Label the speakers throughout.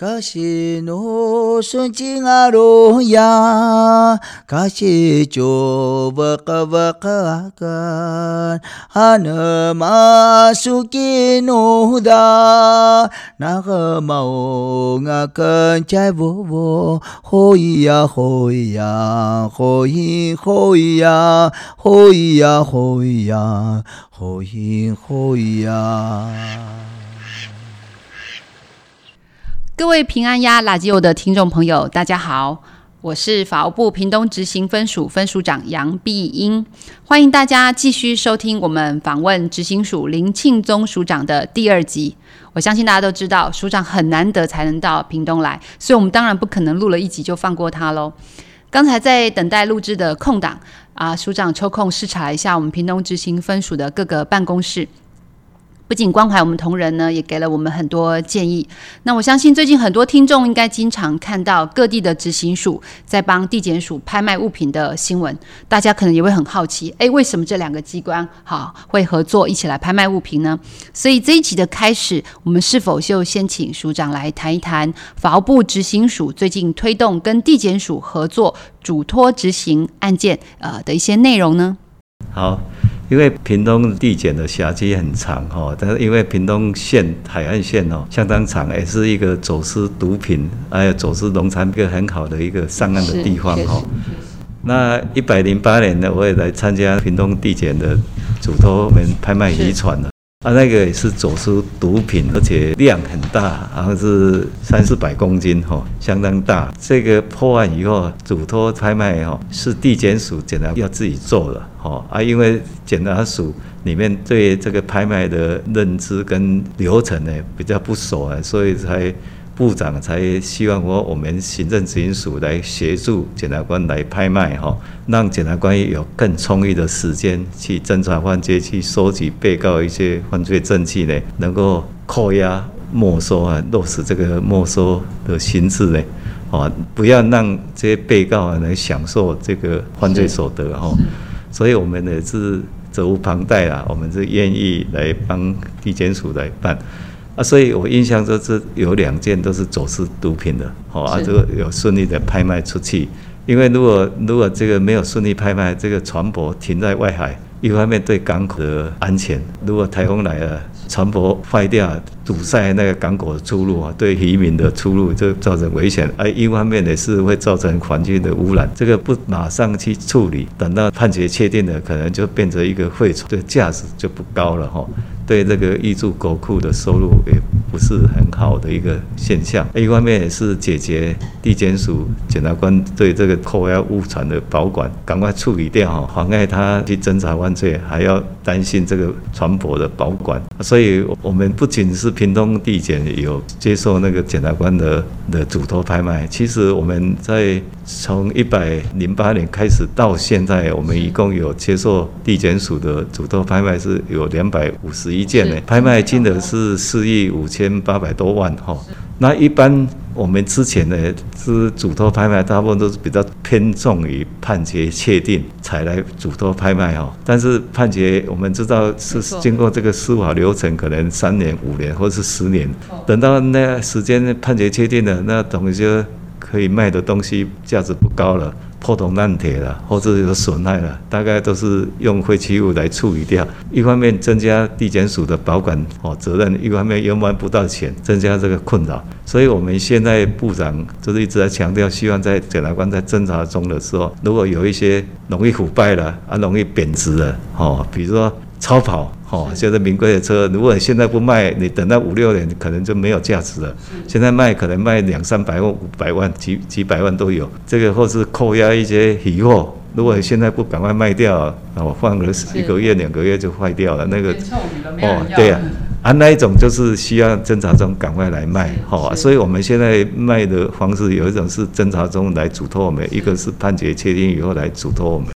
Speaker 1: 卡西诺顺境阿罗呀，卡西就瓦卡瓦卡卡，哈那玛苏吉诺达，那个玛欧阿肯加沃沃，吼咿呀吼咿呀，吼咿吼咿呀，吼咿呀吼咿呀，吼咿吼咿呀。
Speaker 2: 各位平安呀，垃圾欧的听众朋友，大家好，我是法务部屏东执行分署分署长杨碧英，欢迎大家继续收听我们访问执行署林庆宗署长的第二集。我相信大家都知道，署长很难得才能到屏东来，所以我们当然不可能录了一集就放过他喽。刚才在等待录制的空档啊，署长抽空视察一下我们屏东执行分署的各个办公室。不仅关怀我们同仁呢，也给了我们很多建议。那我相信最近很多听众应该经常看到各地的执行署在帮地检署拍卖物品的新闻，大家可能也会很好奇，诶，为什么这两个机关好会合作一起来拍卖物品呢？所以这一集的开始，我们是否就先请署长来谈一谈法务部执行署最近推动跟地检署合作嘱托执行案件呃的一些内容呢？
Speaker 3: 好。因为屏东地检的辖区很长哈，但是因为屏东县海岸线哦相当长，也是一个走私毒品还有走私农产品一个很好的一个上岸的地方哈。那一百零八年呢，我也来参加屏东地检的嘱托我们拍卖遗传了。啊，那个也是走私毒品，而且量很大，然后是三四百公斤，哈，相当大。这个破案以后，嘱托拍卖，哈，是地检署检察要自己做的，哈啊，因为检察署里面对这个拍卖的认知跟流程呢比较不熟啊，所以才。部长才希望说，我们行政执行署来协助检察官来拍卖哈，让检察官有更充裕的时间去侦查犯罪，去收集被告一些犯罪证据呢，能够扣押没收啊，落实这个没收的形式呢，啊，不要让这些被告啊来享受这个犯罪所得哈，所以我们也是责无旁贷啊，我们是愿意来帮地检署来办。啊，所以我印象中是有两件都是走私毒品的，好啊，这个有顺利的拍卖出去。因为如果如果这个没有顺利拍卖，这个船舶停在外海，一方面对港口的安全，如果台风来了，船舶坏掉，堵塞那个港口的出路啊，对渔民的出路就造成危险。而一方面也是会造成环境的污染。这个不马上去处理，等到判决确定了，可能就变成一个废船，这价值就不高了哈。对这个挹注国库的收入也不是很好的一个现象。一方面也是解决地检署检察官对这个扣押误传的保管，赶快处理掉哈，妨碍他去侦查犯罪，还要担心这个船舶的保管。所以，我们不仅是屏东地检有接受那个检察官的的嘱托拍卖，其实我们在从一百零八年开始到现在，我们一共有接受地检署的嘱托拍卖是有两百五十一。一件呢，拍卖金额是四亿五千八百多万哈。那一般我们之前呢是主托拍卖，大部分都是比较偏重于判决确定才来主托拍卖哈。但是判决我们知道是经过这个司法流程，可能三年、五年或是十年，等到那时间判决确定了，那等于就可以卖的东西价值不高了。破铜烂铁了，或者有损害了，大概都是用废弃物来处理掉。一方面增加地检署的保管哦责任，一方面又卖不到钱，增加这个困扰。所以我们现在部长就是一直在强调，希望在检察官在侦查中的时候，如果有一些容易腐败了啊，容易贬值了哦，比如说超跑。哦，现在名贵的车，如果你现在不卖，你等到五六年，可能就没有价值了。现在卖可能卖两三百万、五百万、几几百万都有。这个或是扣押一些遗货，如果你现在不赶快卖掉，哦，放个一个月、两个月就坏掉了。那个哦，对呀，啊，那一种就是需要侦查中赶快来卖。好，所以我们现在卖的方式有一种是侦查中来嘱托我们，一个是判决确定以后来嘱托我们。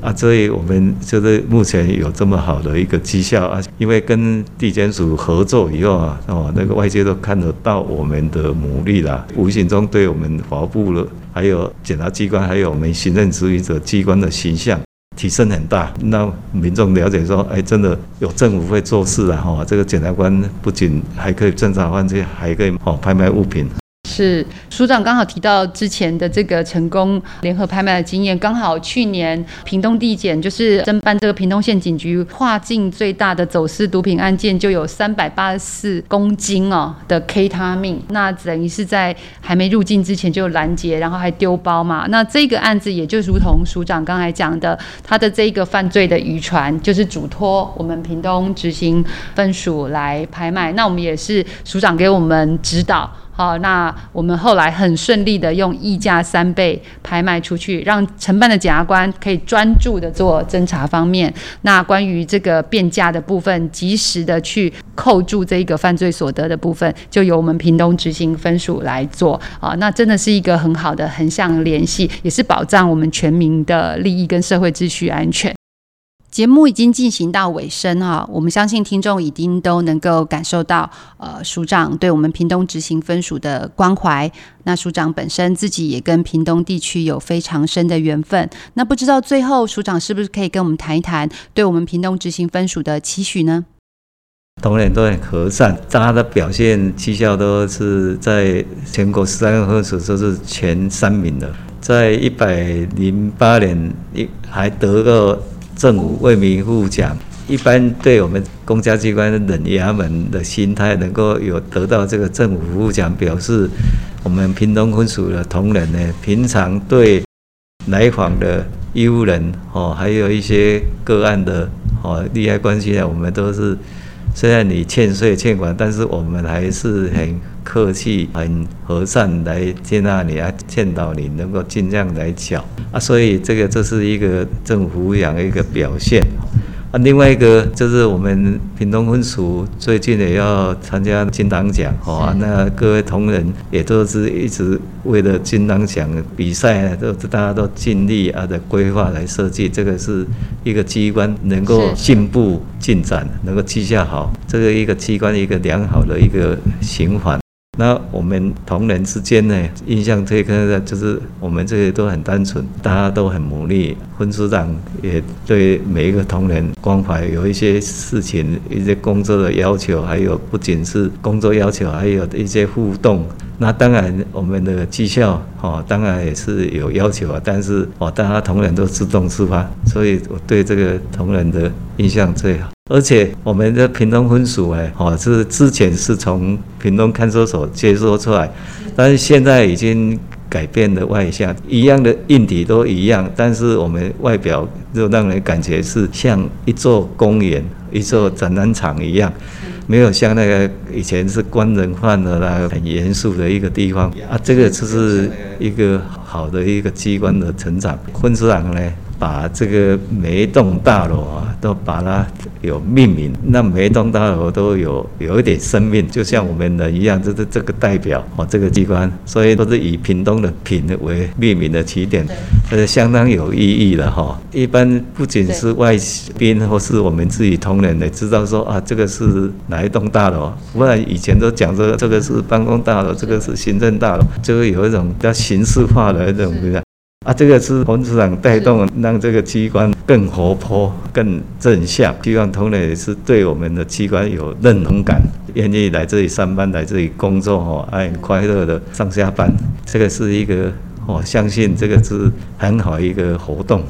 Speaker 3: 啊，所以我们就是目前有这么好的一个绩效啊，因为跟地检署合作以后啊，哦，那个外界都看得到我们的努力啦，无形中对我们法务部的，还有检察机关，还有我们行政执行者机关的形象提升很大，让民众了解说，哎，真的有政府会做事啊，哈，这个检察官不仅还可以侦查犯罪，还可以哦拍卖物品。
Speaker 2: 是署长刚好提到之前的这个成功联合拍卖的经验，刚好去年屏东地检就是侦办这个屏东县警局跨境最大的走私毒品案件，就有三百八十四公斤哦的 K 他命，那等于是在还没入境之前就拦截，然后还丢包嘛。那这个案子也就如同署长刚才讲的，他的这个犯罪的渔船就是嘱托我们屏东执行分署来拍卖，那我们也是署长给我们指导。哦，那我们后来很顺利的用溢价三倍拍卖出去，让承办的检察官可以专注的做侦查方面。那关于这个变价的部分，及时的去扣住这一个犯罪所得的部分，就由我们屏东执行分署来做。啊，那真的是一个很好的横向联系，也是保障我们全民的利益跟社会秩序安全。节目已经进行到尾声哈，我们相信听众已经都能够感受到，呃，署长对我们屏东执行分署的关怀。那署长本身自己也跟屏东地区有非常深的缘分。那不知道最后署长是不是可以跟我们谈一谈，对我们屏东执行分署的期许呢？
Speaker 3: 同仁都很和善，大家的表现绩效都是在全国十三个分署都是前三名的，在一百零八年一还得过。政府为民服务奖，一般对我们公家机关的人衙门的心态，能够有得到这个政府服务奖，表示我们屏东分署的同仁呢，平常对来访的医务人哦，还有一些个案的哦利害关系呢，我们都是虽然你欠税欠款，但是我们还是很客气、很和善来接纳你啊，劝导你能够尽量来缴。啊，所以这个这是一个政府养的一个表现。啊。另外一个就是我们屏东分署最近也要参加金党奖哦，那各位同仁也都是一直为了金党奖比赛，都大家都尽力啊的规划来设计，这个是一个机关能够进步进展，能够绩效好，这个一个机关一个良好的一个循环。那我们同仁之间呢，印象最深的就是我们这些都很单纯，大家都很努力。分署长也对每一个同仁关怀，有一些事情、一些工作的要求，还有不仅是工作要求，还有一些互动。那当然，我们的绩效哦，当然也是有要求啊。但是哦，大家同仁都自动自发，所以我对这个同仁的印象最好。而且我们的屏东分署哎，哦，是之前是从屏东看守所接收出来，但是现在已经改变了外向，一样的硬体都一样，但是我们外表就让人感觉是像一座公园、一座展览场一样，没有像那个以前是关人犯的那个很严肃的一个地方啊。这个就是一个好的一个机关的成长。分署长呢，把这个每一栋大楼啊，都把它有命名，那每一栋大楼都有有一点生命，就像我们人一样，就是这个代表哦，这个机关，所以都是以屏东的屏为命名的起点，这是相当有意义的哈。一般不仅是外宾或是我们自己同仁的知道说啊，这个是哪一栋大楼，不然以前都讲说这个是办公大楼，这个是行政大楼，就会有一种比较形式化的这种？啊，这个是分署长带动，让这个机关更活泼、更正向。希望同仁也是对我们的机关有认同感，愿意来这里上班、来这里工作，哦，很快乐的上下班。这个是一个，我相信这个是很好一个活动。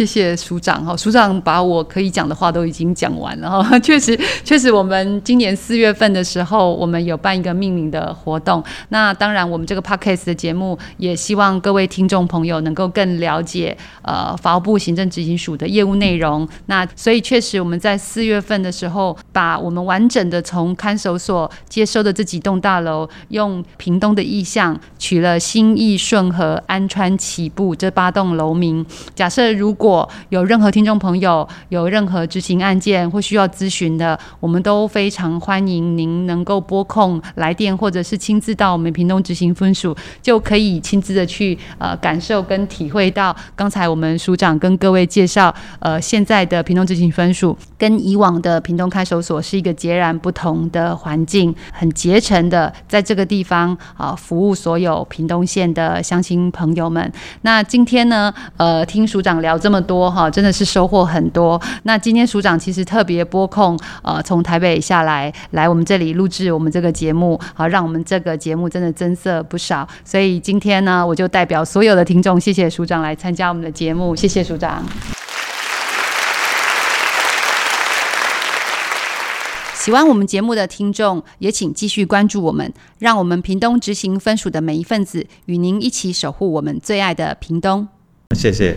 Speaker 2: 谢谢署长哈，署长把我可以讲的话都已经讲完了哈。确实，确实，我们今年四月份的时候，我们有办一个命名的活动。那当然，我们这个 Podcast 的节目也希望各位听众朋友能够更了解呃法务部行政执行署的业务内容。那所以确实，我们在四月份的时候，把我们完整的从看守所接收的这几栋大楼，用屏东的意象取了新义顺和安川起步这八栋楼名。假设如果有任何听众朋友有任何执行案件或需要咨询的，我们都非常欢迎您能够拨空来电，或者是亲自到我们屏东执行分署，就可以亲自的去呃感受跟体会到刚才我们署长跟各位介绍，呃现在的屏东执行分署跟以往的屏东看守所是一个截然不同的环境，很竭诚的在这个地方啊、服务所有屏东县的乡亲朋友们。那今天呢，呃听署长聊这这么多哈，真的是收获很多。那今天署长其实特别拨空，呃，从台北下来来我们这里录制我们这个节目，好，让我们这个节目真的增色不少。所以今天呢，我就代表所有的听众，谢谢署长来参加我们的节目，谢谢署长。喜欢我们节目的听众，也请继续关注我们，让我们屏东执行分署的每一份子，与您一起守护我们最爱的屏
Speaker 1: 东。谢谢。